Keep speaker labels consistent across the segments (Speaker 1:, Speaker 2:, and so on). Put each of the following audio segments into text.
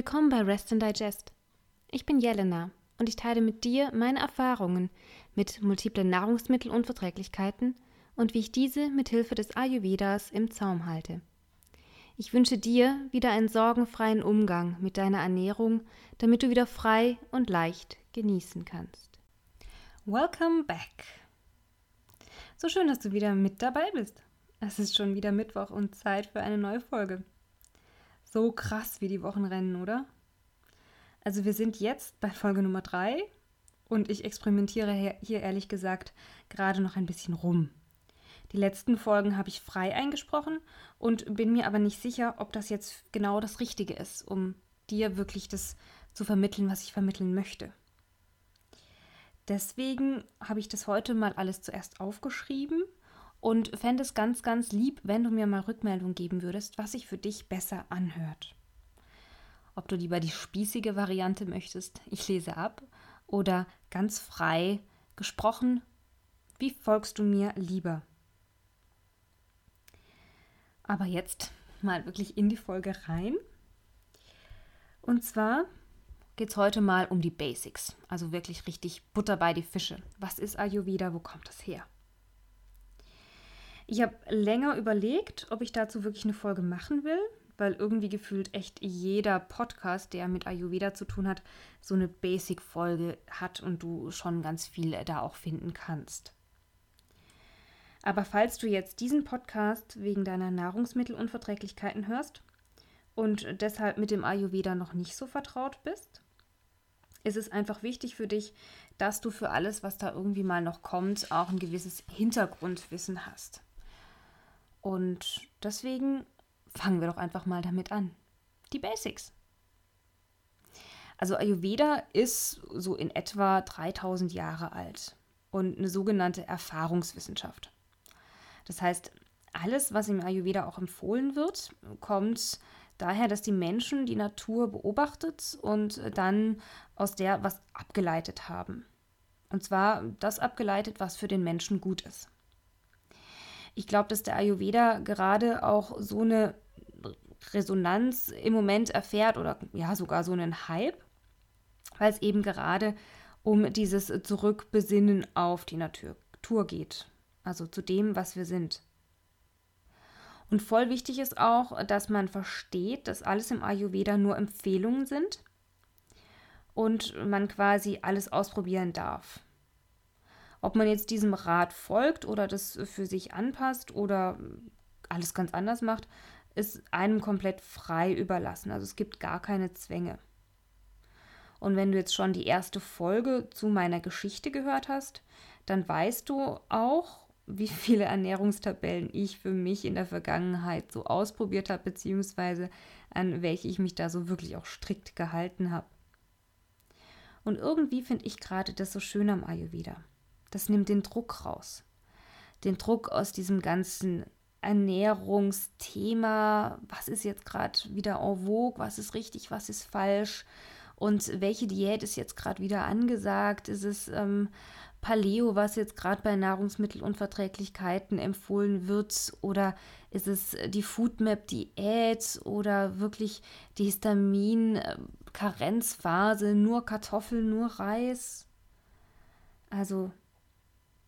Speaker 1: Willkommen bei Rest and Digest. Ich bin Jelena und ich teile mit dir meine Erfahrungen mit multiplen Nahrungsmittelunverträglichkeiten und wie ich diese mit Hilfe des Ayurvedas im Zaum halte. Ich wünsche dir wieder einen sorgenfreien Umgang mit deiner Ernährung, damit du wieder frei und leicht genießen kannst. Welcome back. So schön, dass du wieder mit dabei bist. Es ist schon wieder Mittwoch und Zeit für eine neue Folge. So krass wie die Wochen rennen, oder? Also wir sind jetzt bei Folge Nummer 3 und ich experimentiere hier ehrlich gesagt gerade noch ein bisschen rum. Die letzten Folgen habe ich frei eingesprochen und bin mir aber nicht sicher, ob das jetzt genau das Richtige ist, um dir wirklich das zu vermitteln, was ich vermitteln möchte. Deswegen habe ich das heute mal alles zuerst aufgeschrieben und fände es ganz, ganz lieb, wenn du mir mal Rückmeldung geben würdest, was sich für dich besser anhört. Ob du lieber die spießige Variante möchtest, ich lese ab, oder ganz frei gesprochen, wie folgst du mir lieber? Aber jetzt mal wirklich in die Folge rein. Und zwar geht es heute mal um die Basics, also wirklich richtig Butter bei die Fische. Was ist Ayurveda? Wo kommt das her? Ich habe länger überlegt, ob ich dazu wirklich eine Folge machen will, weil irgendwie gefühlt echt jeder Podcast, der mit Ayurveda zu tun hat, so eine Basic-Folge hat und du schon ganz viel da auch finden kannst. Aber falls du jetzt diesen Podcast wegen deiner Nahrungsmittelunverträglichkeiten hörst und deshalb mit dem Ayurveda noch nicht so vertraut bist, ist es einfach wichtig für dich, dass du für alles, was da irgendwie mal noch kommt, auch ein gewisses Hintergrundwissen hast. Und deswegen fangen wir doch einfach mal damit an. Die Basics. Also Ayurveda ist so in etwa 3000 Jahre alt und eine sogenannte Erfahrungswissenschaft. Das heißt, alles, was im Ayurveda auch empfohlen wird, kommt daher, dass die Menschen die Natur beobachtet und dann aus der was abgeleitet haben. Und zwar das abgeleitet, was für den Menschen gut ist. Ich glaube, dass der Ayurveda gerade auch so eine Resonanz im Moment erfährt oder ja sogar so einen Hype, weil es eben gerade um dieses Zurückbesinnen auf die Natur geht, also zu dem, was wir sind. Und voll wichtig ist auch, dass man versteht, dass alles im Ayurveda nur Empfehlungen sind und man quasi alles ausprobieren darf. Ob man jetzt diesem Rat folgt oder das für sich anpasst oder alles ganz anders macht, ist einem komplett frei überlassen. Also es gibt gar keine Zwänge. Und wenn du jetzt schon die erste Folge zu meiner Geschichte gehört hast, dann weißt du auch, wie viele Ernährungstabellen ich für mich in der Vergangenheit so ausprobiert habe, beziehungsweise an welche ich mich da so wirklich auch strikt gehalten habe. Und irgendwie finde ich gerade das so schön am Ayurveda. Das nimmt den Druck raus. Den Druck aus diesem ganzen Ernährungsthema. Was ist jetzt gerade wieder en vogue? Was ist richtig? Was ist falsch? Und welche Diät ist jetzt gerade wieder angesagt? Ist es ähm, Paleo, was jetzt gerade bei Nahrungsmittelunverträglichkeiten empfohlen wird? Oder ist es die Foodmap-Diät oder wirklich die Histamin-Karenzphase, nur Kartoffeln, nur Reis? Also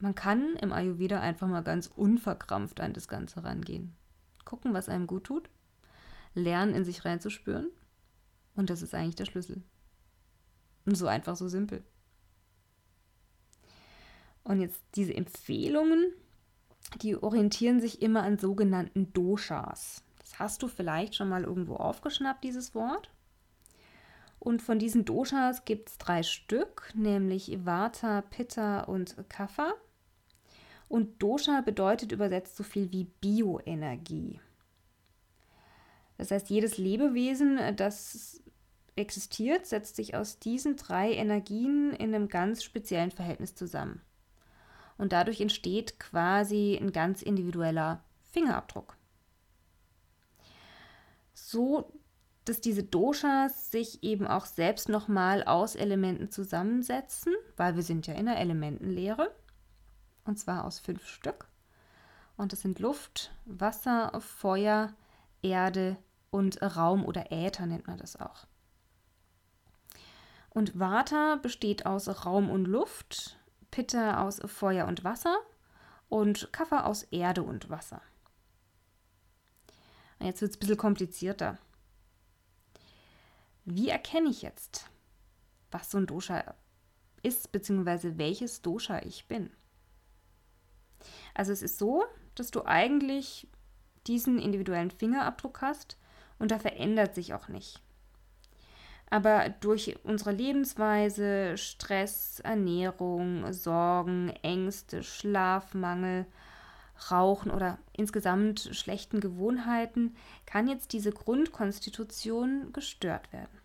Speaker 1: man kann im Ayurveda einfach mal ganz unverkrampft an das Ganze rangehen. Gucken, was einem gut tut, lernen, in sich reinzuspüren. Und das ist eigentlich der Schlüssel. Und so einfach, so simpel. Und jetzt diese Empfehlungen, die orientieren sich immer an sogenannten Doshas. Das hast du vielleicht schon mal irgendwo aufgeschnappt, dieses Wort. Und von diesen Doshas gibt es drei Stück, nämlich Vata, Pitta und Kapha. Und Dosha bedeutet übersetzt so viel wie Bioenergie. Das heißt, jedes Lebewesen, das existiert, setzt sich aus diesen drei Energien in einem ganz speziellen Verhältnis zusammen. Und dadurch entsteht quasi ein ganz individueller Fingerabdruck. So, dass diese Doshas sich eben auch selbst nochmal aus Elementen zusammensetzen, weil wir sind ja in der Elementenlehre und zwar aus fünf Stück. Und es sind Luft, Wasser, Feuer, Erde und Raum oder Äther nennt man das auch. Und Vata besteht aus Raum und Luft, Pitta aus Feuer und Wasser und Kapha aus Erde und Wasser. Jetzt wird es ein bisschen komplizierter. Wie erkenne ich jetzt, was so ein Dosha ist, beziehungsweise welches Dosha ich bin? Also es ist so, dass du eigentlich diesen individuellen Fingerabdruck hast und da verändert sich auch nicht. Aber durch unsere Lebensweise, Stress, Ernährung, Sorgen, Ängste, Schlafmangel, Rauchen oder insgesamt schlechten Gewohnheiten kann jetzt diese Grundkonstitution gestört werden.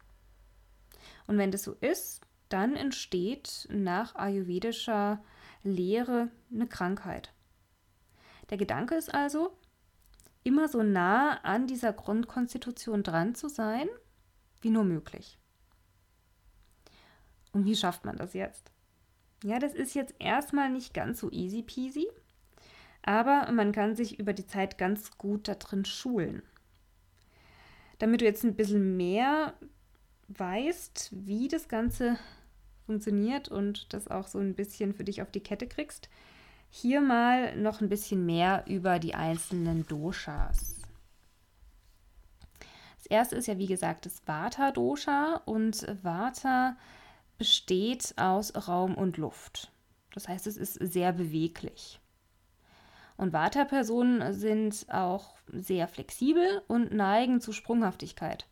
Speaker 1: Und wenn das so ist, dann entsteht nach ayurvedischer Lehre eine Krankheit. Der Gedanke ist also, immer so nah an dieser Grundkonstitution dran zu sein wie nur möglich. Und wie schafft man das jetzt? Ja, das ist jetzt erstmal nicht ganz so easy peasy, aber man kann sich über die Zeit ganz gut darin schulen. Damit du jetzt ein bisschen mehr weißt, wie das Ganze funktioniert und das auch so ein bisschen für dich auf die Kette kriegst, hier mal noch ein bisschen mehr über die einzelnen Doshas. Das erste ist ja, wie gesagt, das Vata-Dosha und Vata besteht aus Raum und Luft. Das heißt, es ist sehr beweglich. Und Vata-Personen sind auch sehr flexibel und neigen zu Sprunghaftigkeit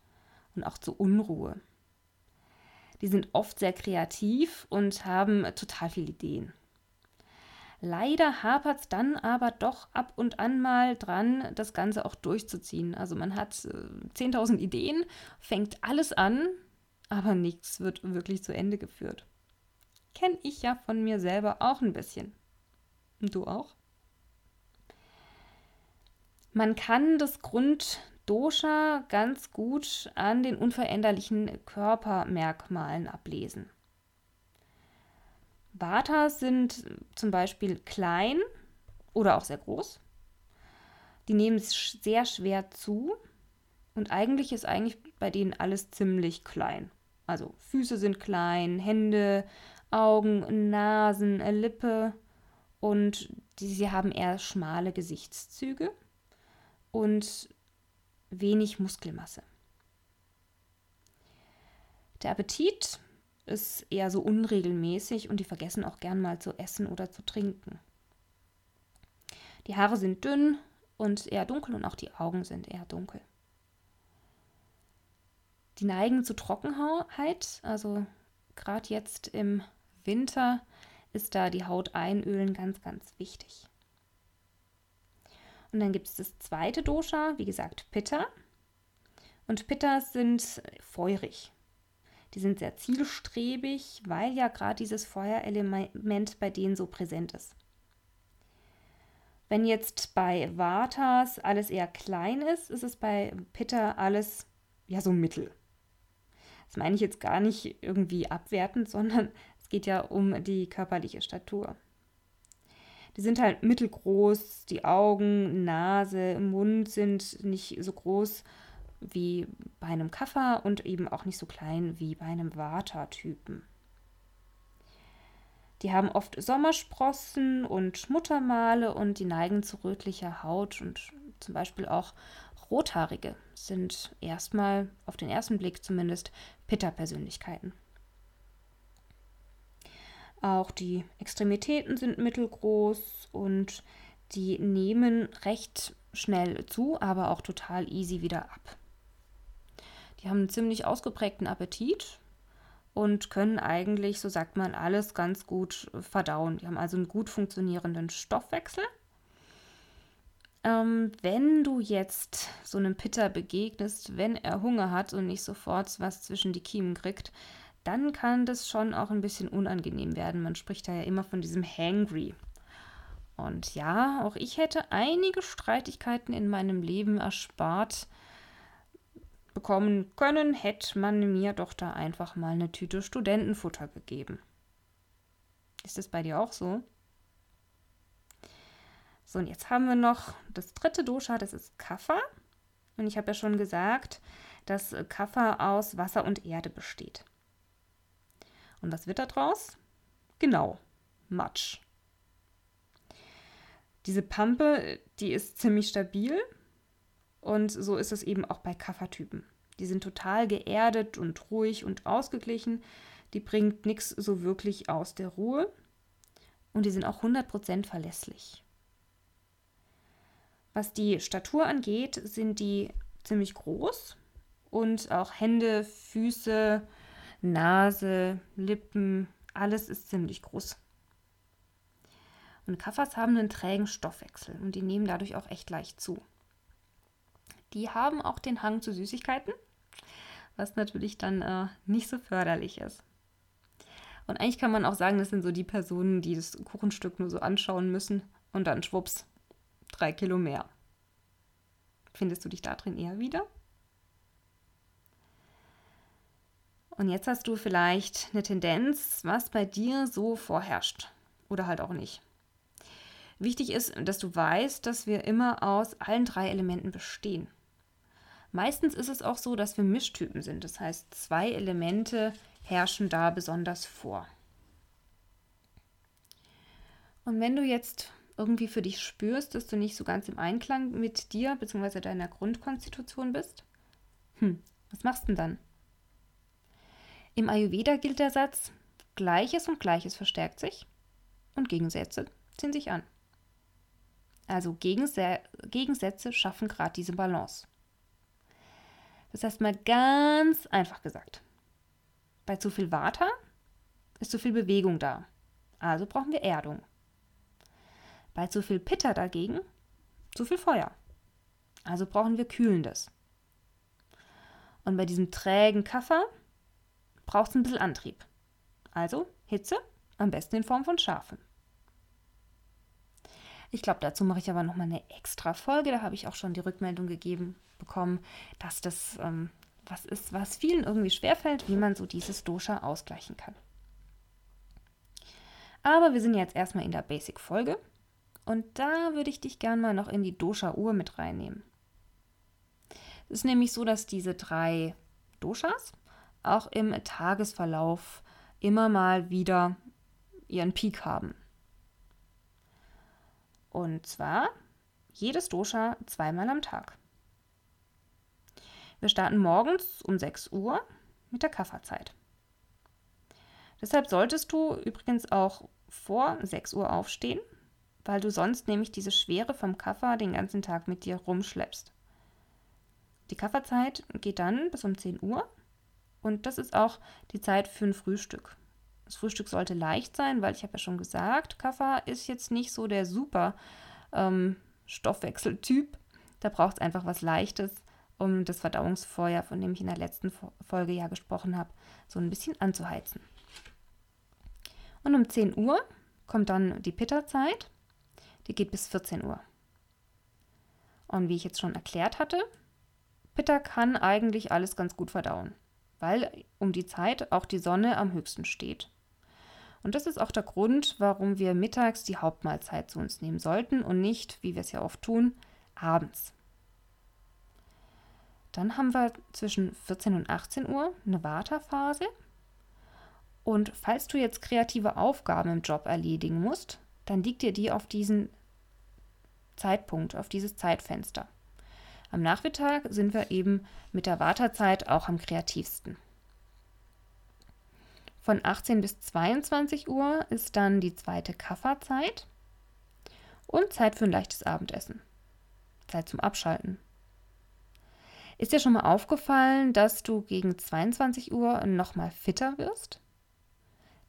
Speaker 1: und auch zu Unruhe. Die sind oft sehr kreativ und haben total viele Ideen. Leider hapert es dann aber doch ab und an mal dran, das Ganze auch durchzuziehen. Also man hat äh, 10.000 Ideen, fängt alles an, aber nichts wird wirklich zu Ende geführt. Kenne ich ja von mir selber auch ein bisschen. Und du auch? Man kann das Grunddosha ganz gut an den unveränderlichen Körpermerkmalen ablesen. Vatas sind zum Beispiel klein oder auch sehr groß. Die nehmen es sehr schwer zu und eigentlich ist eigentlich bei denen alles ziemlich klein. Also Füße sind klein, Hände, Augen, Nasen, Lippe und die, sie haben eher schmale Gesichtszüge und wenig Muskelmasse. Der Appetit ist eher so unregelmäßig und die vergessen auch gern mal zu essen oder zu trinken. Die Haare sind dünn und eher dunkel und auch die Augen sind eher dunkel. Die neigen zu Trockenheit, also gerade jetzt im Winter ist da die Haut einölen ganz, ganz wichtig. Und dann gibt es das zweite Dosha, wie gesagt, Pitta. Und Pittas sind feurig. Die sind sehr zielstrebig, weil ja gerade dieses Feuerelement bei denen so präsent ist. Wenn jetzt bei Vatas alles eher klein ist, ist es bei Pitta alles ja so mittel. Das meine ich jetzt gar nicht irgendwie abwertend, sondern es geht ja um die körperliche Statur. Die sind halt mittelgroß, die Augen, Nase, Mund sind nicht so groß wie bei einem Kaffer und eben auch nicht so klein wie bei einem Vata-Typen. Die haben oft Sommersprossen und Muttermale und die neigen zu rötlicher Haut und zum Beispiel auch Rothaarige sind erstmal, auf den ersten Blick zumindest, Pitta-Persönlichkeiten. Auch die Extremitäten sind mittelgroß und die nehmen recht schnell zu, aber auch total easy wieder ab. Die haben einen ziemlich ausgeprägten Appetit und können eigentlich, so sagt man, alles ganz gut verdauen. Die haben also einen gut funktionierenden Stoffwechsel. Ähm, wenn du jetzt so einem Pitter begegnest, wenn er Hunger hat und nicht sofort was zwischen die Kiemen kriegt, dann kann das schon auch ein bisschen unangenehm werden. Man spricht da ja immer von diesem Hangry. Und ja, auch ich hätte einige Streitigkeiten in meinem Leben erspart, bekommen können, hätte man mir doch da einfach mal eine Tüte Studentenfutter gegeben. Ist das bei dir auch so? So, und jetzt haben wir noch das dritte Dosha, das ist Kapha. Und ich habe ja schon gesagt, dass Kapha aus Wasser und Erde besteht. Und was wird da draus? Genau, Matsch. Diese Pampe, die ist ziemlich stabil und so ist es eben auch bei Kaffertypen. Die sind total geerdet und ruhig und ausgeglichen. Die bringt nichts so wirklich aus der Ruhe und die sind auch 100% verlässlich. Was die Statur angeht, sind die ziemlich groß und auch Hände, Füße, Nase, Lippen, alles ist ziemlich groß. Und Kaffers haben einen trägen Stoffwechsel und die nehmen dadurch auch echt leicht zu. Die haben auch den Hang zu Süßigkeiten, was natürlich dann äh, nicht so förderlich ist. Und eigentlich kann man auch sagen, das sind so die Personen, die das Kuchenstück nur so anschauen müssen und dann schwupps, drei Kilo mehr. Findest du dich da drin eher wieder? Und jetzt hast du vielleicht eine Tendenz, was bei dir so vorherrscht oder halt auch nicht. Wichtig ist, dass du weißt, dass wir immer aus allen drei Elementen bestehen. Meistens ist es auch so, dass wir Mischtypen sind. Das heißt, zwei Elemente herrschen da besonders vor. Und wenn du jetzt irgendwie für dich spürst, dass du nicht so ganz im Einklang mit dir bzw. deiner Grundkonstitution bist, hm, was machst du denn dann? Im Ayurveda gilt der Satz, Gleiches und Gleiches verstärkt sich und Gegensätze ziehen sich an. Also Gegensätze schaffen gerade diese Balance. Das heißt mal ganz einfach gesagt. Bei zu viel Vata ist zu viel Bewegung da. Also brauchen wir Erdung. Bei zu viel Pitta dagegen zu viel Feuer. Also brauchen wir Kühlendes. Und bei diesem trägen Kaffer braucht es ein bisschen Antrieb. Also Hitze, am besten in Form von Schafen. Ich glaube, dazu mache ich aber nochmal eine extra Folge. Da habe ich auch schon die Rückmeldung gegeben bekommen, dass das ähm, was ist, was vielen irgendwie schwerfällt, wie man so dieses Dosha ausgleichen kann. Aber wir sind jetzt erstmal in der Basic-Folge und da würde ich dich gern mal noch in die Dosha-Uhr mit reinnehmen. Es ist nämlich so, dass diese drei Doshas auch im Tagesverlauf immer mal wieder ihren Peak haben. Und zwar jedes Dosha zweimal am Tag. Wir starten morgens um 6 Uhr mit der Kafferzeit. Deshalb solltest du übrigens auch vor 6 Uhr aufstehen, weil du sonst nämlich diese Schwere vom Kaffer den ganzen Tag mit dir rumschleppst. Die Kafferzeit geht dann bis um 10 Uhr und das ist auch die Zeit für ein Frühstück. Das Frühstück sollte leicht sein, weil ich habe ja schon gesagt, Kaffer ist jetzt nicht so der super ähm, Stoffwechseltyp. Da braucht es einfach was Leichtes, um das Verdauungsfeuer, von dem ich in der letzten Folge ja gesprochen habe, so ein bisschen anzuheizen. Und um 10 Uhr kommt dann die Pitta-Zeit. Die geht bis 14 Uhr. Und wie ich jetzt schon erklärt hatte, Pitta kann eigentlich alles ganz gut verdauen, weil um die Zeit auch die Sonne am höchsten steht. Und das ist auch der Grund, warum wir mittags die Hauptmahlzeit zu uns nehmen sollten und nicht, wie wir es ja oft tun, abends. Dann haben wir zwischen 14 und 18 Uhr eine Wartephase. Und falls du jetzt kreative Aufgaben im Job erledigen musst, dann liegt dir die auf diesen Zeitpunkt, auf dieses Zeitfenster. Am Nachmittag sind wir eben mit der Wartezeit auch am kreativsten. Von 18 bis 22 Uhr ist dann die zweite Kafferzeit und Zeit für ein leichtes Abendessen. Zeit zum Abschalten. Ist dir schon mal aufgefallen, dass du gegen 22 Uhr nochmal fitter wirst?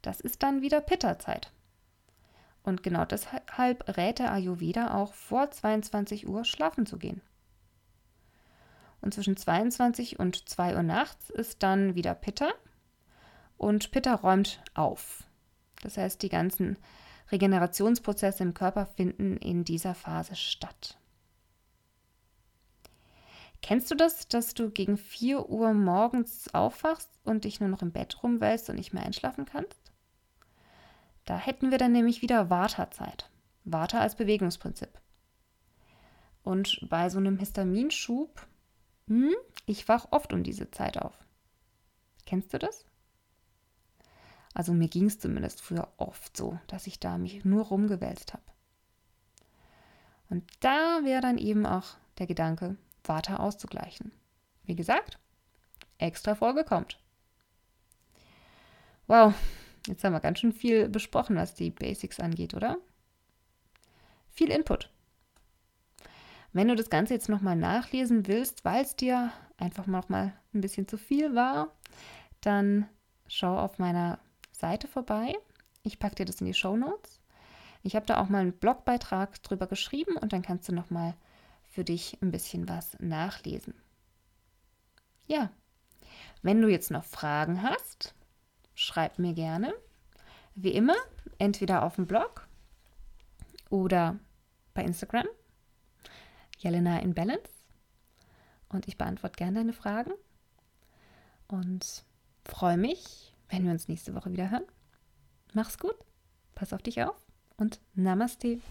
Speaker 1: Das ist dann wieder Pitta-Zeit. Und genau deshalb rät der Ayurveda auch vor 22 Uhr schlafen zu gehen. Und zwischen 22 und 2 Uhr nachts ist dann wieder Pitta und Pitta räumt auf. Das heißt, die ganzen Regenerationsprozesse im Körper finden in dieser Phase statt. Kennst du das, dass du gegen 4 Uhr morgens aufwachst und dich nur noch im Bett rumwälzt und nicht mehr einschlafen kannst? Da hätten wir dann nämlich wieder Vata-Zeit. Vata als Bewegungsprinzip. Und bei so einem Histaminschub, hm, ich wach oft um diese Zeit auf. Kennst du das? Also mir ging es zumindest früher oft so, dass ich da mich nur rumgewälzt habe. Und da wäre dann eben auch der Gedanke, Vata auszugleichen. Wie gesagt, extra Folge kommt. Wow, jetzt haben wir ganz schön viel besprochen, was die Basics angeht, oder? Viel Input. Wenn du das Ganze jetzt nochmal nachlesen willst, weil es dir einfach noch mal ein bisschen zu viel war, dann schau auf meiner Seite vorbei. Ich packe dir das in die Show Notes. Ich habe da auch mal einen Blogbeitrag drüber geschrieben und dann kannst du noch mal für dich ein bisschen was nachlesen. Ja, wenn du jetzt noch Fragen hast, schreib mir gerne. Wie immer, entweder auf dem Blog oder bei Instagram. Jelena in Balance. Und ich beantworte gerne deine Fragen. Und freue mich, wenn wir uns nächste Woche wieder hören. Mach's gut, pass auf dich auf und Namaste.